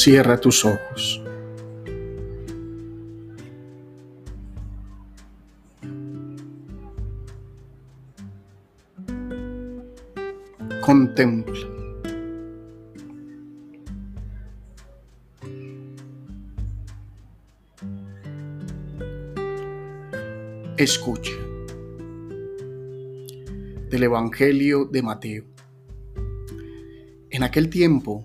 Cierra tus ojos. Contempla. Escucha. Del Evangelio de Mateo. En aquel tiempo,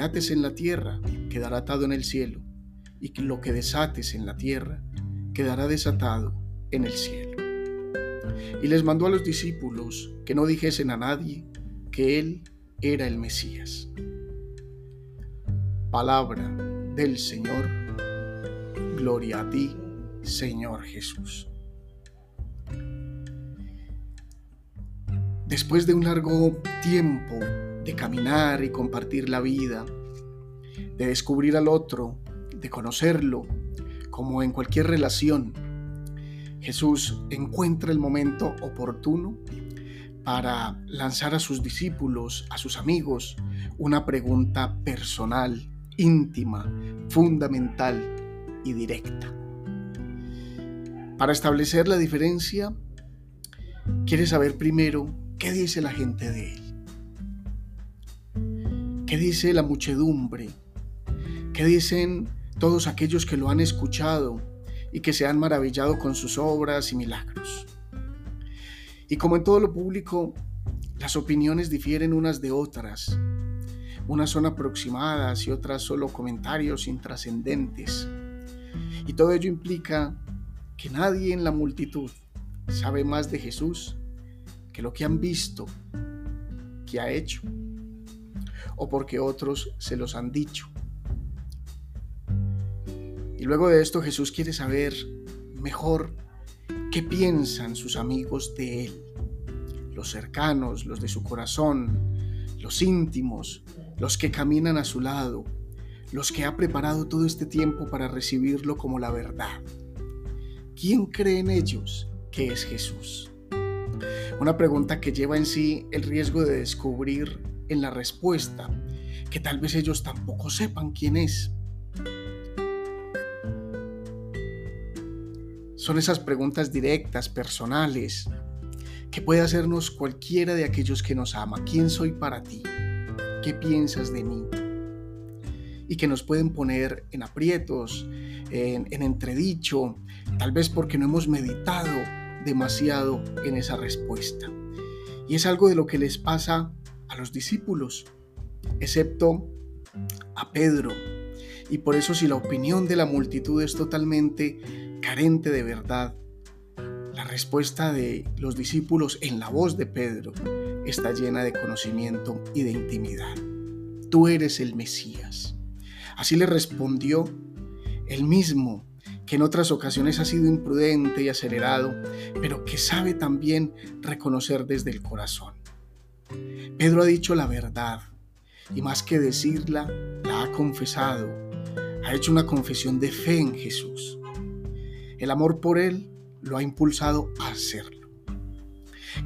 Ates en la tierra quedará atado en el cielo, y lo que desates en la tierra quedará desatado en el cielo. Y les mandó a los discípulos que no dijesen a nadie que Él era el Mesías. Palabra del Señor. Gloria a ti, Señor Jesús. Después de un largo tiempo de caminar y compartir la vida, de descubrir al otro, de conocerlo, como en cualquier relación, Jesús encuentra el momento oportuno para lanzar a sus discípulos, a sus amigos, una pregunta personal, íntima, fundamental y directa. Para establecer la diferencia, quiere saber primero ¿Qué dice la gente de él? ¿Qué dice la muchedumbre? ¿Qué dicen todos aquellos que lo han escuchado y que se han maravillado con sus obras y milagros? Y como en todo lo público, las opiniones difieren unas de otras. Unas son aproximadas y otras solo comentarios intrascendentes. Y todo ello implica que nadie en la multitud sabe más de Jesús que lo que han visto que ha hecho o porque otros se los han dicho. Y luego de esto Jesús quiere saber mejor qué piensan sus amigos de Él, los cercanos, los de su corazón, los íntimos, los que caminan a su lado, los que ha preparado todo este tiempo para recibirlo como la verdad. ¿Quién cree en ellos que es Jesús? Una pregunta que lleva en sí el riesgo de descubrir en la respuesta que tal vez ellos tampoco sepan quién es. Son esas preguntas directas, personales, que puede hacernos cualquiera de aquellos que nos ama. ¿Quién soy para ti? ¿Qué piensas de mí? Y que nos pueden poner en aprietos, en, en entredicho, tal vez porque no hemos meditado demasiado en esa respuesta. Y es algo de lo que les pasa a los discípulos, excepto a Pedro. Y por eso si la opinión de la multitud es totalmente carente de verdad, la respuesta de los discípulos en la voz de Pedro está llena de conocimiento y de intimidad. Tú eres el Mesías. Así le respondió el mismo que en otras ocasiones ha sido imprudente y acelerado, pero que sabe también reconocer desde el corazón. Pedro ha dicho la verdad y más que decirla, la ha confesado. Ha hecho una confesión de fe en Jesús. El amor por Él lo ha impulsado a hacerlo.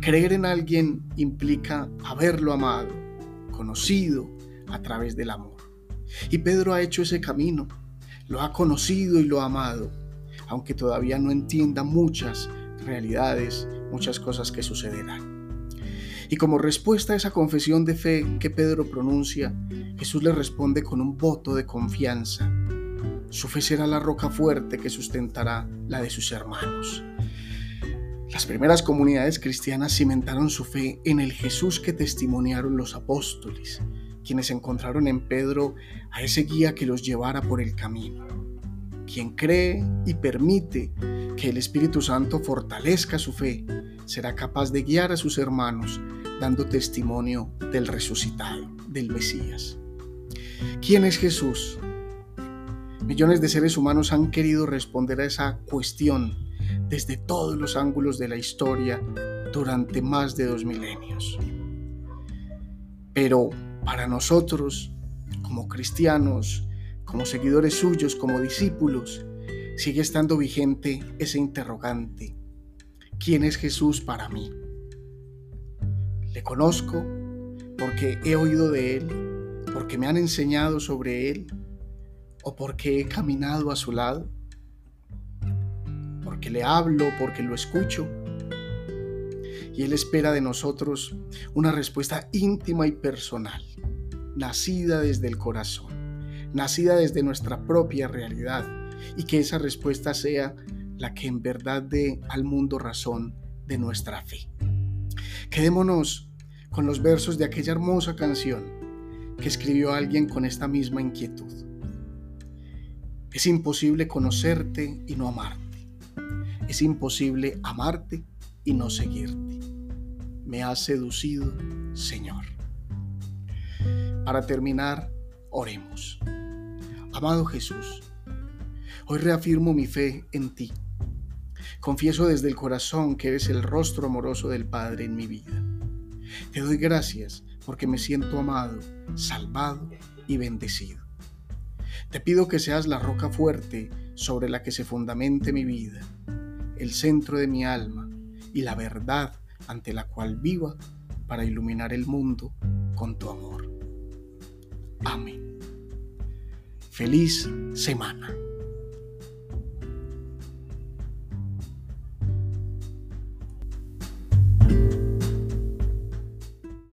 Creer en alguien implica haberlo amado, conocido a través del amor. Y Pedro ha hecho ese camino lo ha conocido y lo ha amado, aunque todavía no entienda muchas realidades, muchas cosas que sucederán. Y como respuesta a esa confesión de fe que Pedro pronuncia, Jesús le responde con un voto de confianza. Su fe será la roca fuerte que sustentará la de sus hermanos. Las primeras comunidades cristianas cimentaron su fe en el Jesús que testimoniaron los apóstoles, quienes encontraron en Pedro a ese guía que los llevara por el camino. Quien cree y permite que el Espíritu Santo fortalezca su fe, será capaz de guiar a sus hermanos dando testimonio del resucitado, del Mesías. ¿Quién es Jesús? Millones de seres humanos han querido responder a esa cuestión desde todos los ángulos de la historia durante más de dos milenios. Pero para nosotros, como cristianos, como seguidores suyos, como discípulos, sigue estando vigente ese interrogante. ¿Quién es Jesús para mí? Le conozco porque he oído de Él, porque me han enseñado sobre Él o porque he caminado a su lado, porque le hablo, porque lo escucho. Y Él espera de nosotros una respuesta íntima y personal, nacida desde el corazón, nacida desde nuestra propia realidad, y que esa respuesta sea la que en verdad dé al mundo razón de nuestra fe. Quedémonos con los versos de aquella hermosa canción que escribió alguien con esta misma inquietud. Es imposible conocerte y no amarte. Es imposible amarte y no seguirte. Me has seducido, Señor. Para terminar, oremos. Amado Jesús, hoy reafirmo mi fe en ti. Confieso desde el corazón que eres el rostro amoroso del Padre en mi vida. Te doy gracias porque me siento amado, salvado y bendecido. Te pido que seas la roca fuerte sobre la que se fundamente mi vida, el centro de mi alma y la verdad ante la cual viva para iluminar el mundo con tu amor. Amén. Feliz semana.